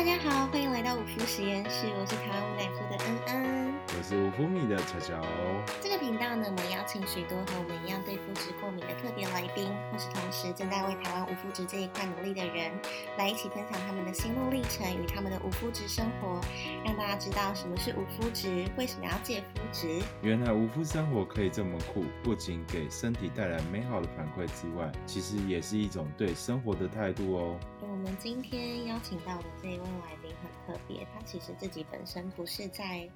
大家好，欢迎来到五福实验室，我是台湾五奶夫的恩恩。我是五福米的巧巧。这个频道呢，我们邀请许多和我们一样对肤质过敏的特别来宾，或是同时正在为台湾无肤质这一块努力的人，来一起分享他们的心路历程与他们的无肤质生活，让大家知道什么是无肤质，为什么要戒肤质。原来无肤生活可以这么酷，不仅给身体带来美好的反馈之外，其实也是一种对生活的态度哦。我们今天邀请到的这一位来宾很特别，他其实自己本身不是在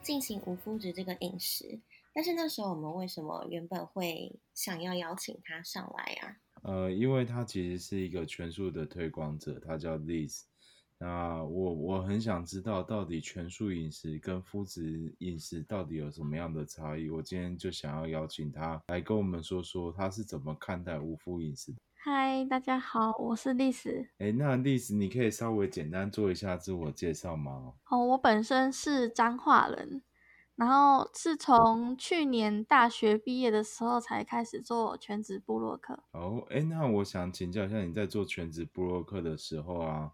进行无肤质这个饮食，但是那时候我们为什么原本会想要邀请他上来啊？呃，因为他其实是一个全素的推广者，他叫 Liz。那我我很想知道，到底全素饮食跟肤质饮食到底有什么样的差异？我今天就想要邀请他来跟我们说说，他是怎么看待无肤饮食的。嗨，大家好，我是历史。哎，那历史你可以稍微简单做一下自我介绍吗？哦，我本身是彰化人，然后是从去年大学毕业的时候才开始做全职部落客。哦，哎，那我想请教一下，你在做全职部落客的时候啊，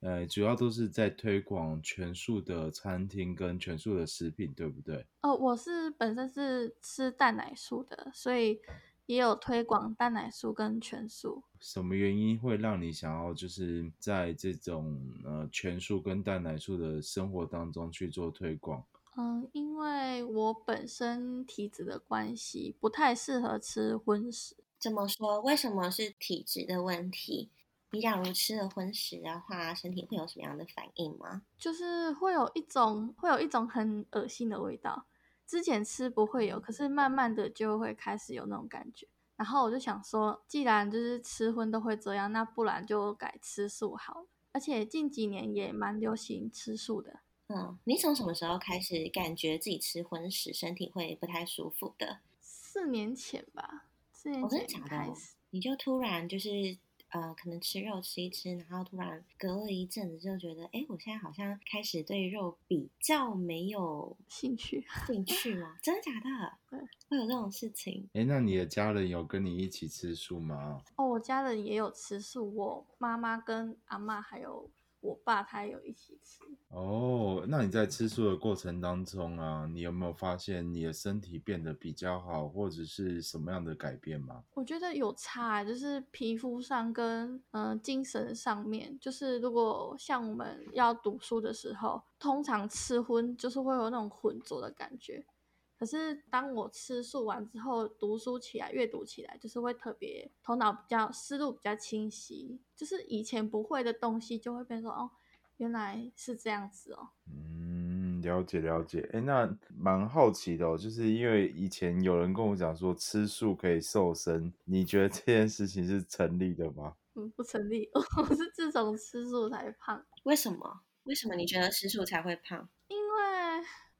呃，主要都是在推广全素的餐厅跟全素的食品，对不对？哦，我是本身是吃蛋奶素的，所以。也有推广蛋奶素跟全素。什么原因会让你想要就是在这种呃全素跟蛋奶素的生活当中去做推广？嗯，因为我本身体质的关系，不太适合吃荤食。怎么说？为什么是体质的问题？你假如吃了荤食的话，身体会有什么样的反应吗？就是会有一种会有一种很恶心的味道。之前吃不会有，可是慢慢的就会开始有那种感觉。然后我就想说，既然就是吃荤都会这样，那不然就改吃素好了。而且近几年也蛮流行吃素的。嗯，你从什么时候开始感觉自己吃荤食身体会不太舒服的？四年前吧，四年前开始，你就突然就是。呃，可能吃肉吃一吃，然后突然隔了一阵子就觉得，哎，我现在好像开始对肉比较没有兴趣，兴趣吗？真的假的？对，会有这种事情。哎，那你的家人有跟你一起吃素吗？哦，我家人也有吃素，我妈妈跟阿妈还有。我爸他有一起吃哦，那你在吃素的过程当中啊，你有没有发现你的身体变得比较好，或者是什么样的改变吗？我觉得有差，就是皮肤上跟嗯精神上面，就是如果像我们要读书的时候，通常吃荤就是会有那种浑浊的感觉。可是当我吃素完之后，读书起来、阅读起来，就是会特别头脑比较思路比较清晰，就是以前不会的东西就会变说哦，原来是这样子哦。嗯，了解了解。哎，那蛮好奇的哦，就是因为以前有人跟我讲说吃素可以瘦身，你觉得这件事情是成立的吗？嗯，不成立。我是自从吃素才胖。为什么？为什么你觉得吃素才会胖？因为。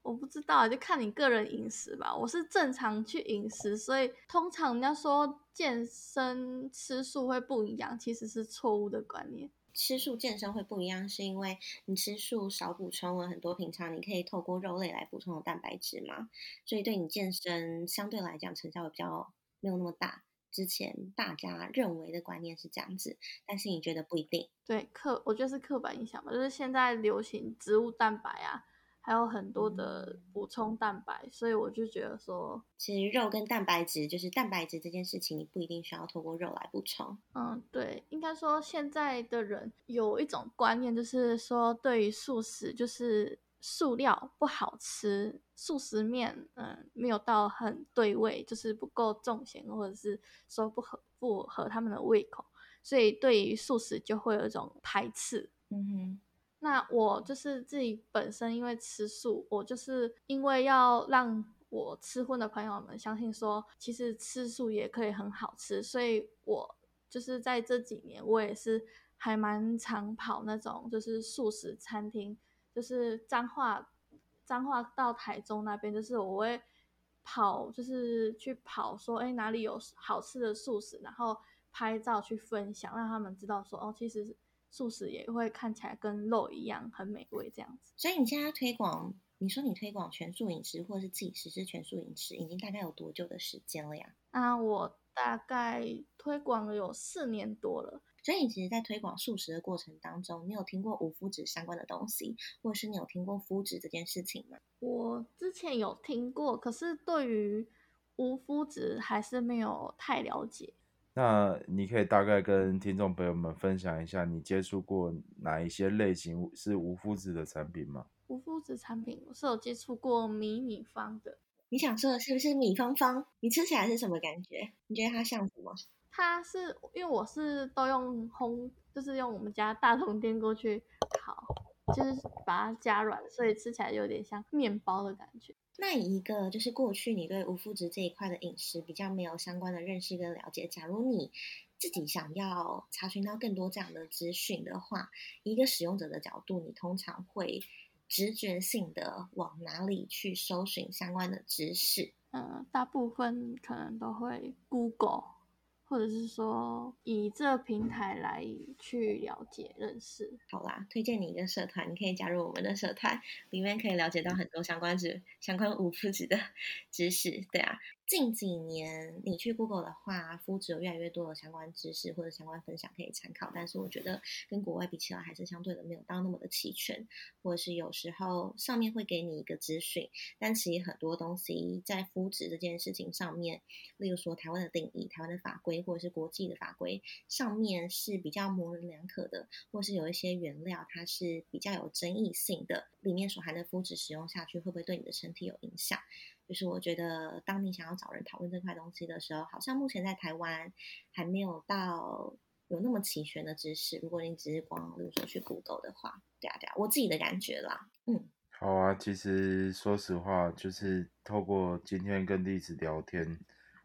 我不知道，就看你个人饮食吧。我是正常去饮食，所以通常人家说健身吃素会不一样，其实是错误的观念。吃素健身会不一样，是因为你吃素少补充了很多平常你可以透过肉类来补充的蛋白质嘛，所以对你健身相对来讲成效比较没有那么大。之前大家认为的观念是这样子，但是你觉得不一定？对，刻我觉得是刻板印象吧，就是现在流行植物蛋白啊。还有很多的补充蛋白，所以我就觉得说，其实肉跟蛋白质，就是蛋白质这件事情，你不一定需要透过肉来补充。嗯，对，应该说现在的人有一种观念，就是说对于素食，就是素料不好吃，素食面嗯没有到很对味，就是不够重咸，或者是说不合不合他们的胃口，所以对于素食就会有一种排斥。嗯哼。那我就是自己本身因为吃素，我就是因为要让我吃荤的朋友们相信说，其实吃素也可以很好吃，所以我就是在这几年，我也是还蛮常跑那种就是素食餐厅，就是彰化彰化到台中那边，就是我会跑，就是去跑说，哎哪里有好吃的素食，然后拍照去分享，让他们知道说，哦其实。素食也会看起来跟肉一样很美味，这样子。所以你现在推广，你说你推广全素饮食，或者是自己实施全素饮食，已经大概有多久的时间了呀？啊，我大概推广了有四年多了。所以你其实，在推广素食的过程当中，你有听过无麸质相关的东西，或者是你有听过麸质这件事情吗？我之前有听过，可是对于无麸质还是没有太了解。那你可以大概跟听众朋友们分享一下，你接触过哪一些类型是无麸质的产品吗？无麸质产品我是有接触过迷你方的。你想说的是不是米方方？你吃起来是什么感觉？你觉得它像什么？它是因为我是都用烘，就是用我们家大铜电锅去烤，就是把它加软，所以吃起来有点像面包的感觉。那一个就是过去你对无麸质这一块的饮食比较没有相关的认识跟了解。假如你自己想要查询到更多这样的资讯的话，一个使用者的角度，你通常会直觉性的往哪里去搜寻相关的知识？嗯，大部分可能都会 Google。或者是说以这平台来去了解认识，好啦，推荐你一个社团，你可以加入我们的社团，里面可以了解到很多相关知相关无麸质的知识，对啊。近几年，你去 Google 的话，肤质有越来越多的相关知识或者相关分享可以参考。但是我觉得跟国外比起来，还是相对的没有到那么的齐全，或者是有时候上面会给你一个资讯，但其实很多东西在肤质这件事情上面，例如说台湾的定义、台湾的法规或者是国际的法规上面是比较模棱两可的，或是有一些原料它是比较有争议性的，里面所含的肤质使用下去会不会对你的身体有影响？就是我觉得，当你想要找人讨论这块东西的时候，好像目前在台湾还没有到有那么齐全的知识。如果你只是光，比如说去 Google 的话，对啊对啊，我自己的感觉啦，嗯。好啊，其实说实话，就是透过今天跟弟子聊天，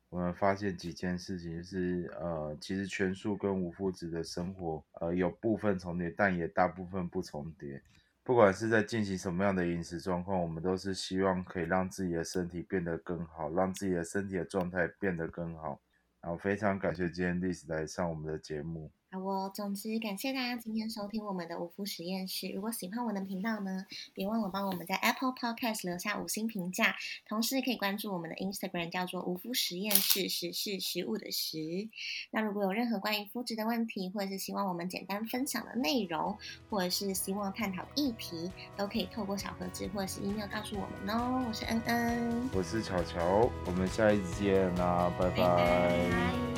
我们发现几件事情，就是呃，其实全素跟无父子的生活，呃，有部分重叠，但也大部分不重叠。不管是在进行什么样的饮食状况，我们都是希望可以让自己的身体变得更好，让自己的身体的状态变得更好。然后非常感谢今天历史来上我们的节目。好，我总之感谢大家今天收听我们的五福实验室。如果喜欢我的频道呢，别忘了帮我们在 Apple Podcast 留下五星评价，同时可以关注我们的 Instagram，叫做五福实验室，食是食物的食。那如果有任何关于肤质的问题，或者是希望我们简单分享的内容，或者是希望探讨议题，都可以透过小盒子或者是 email 告诉我们哦。我是恩恩，我是巧巧，我们下一次见啦，拜拜。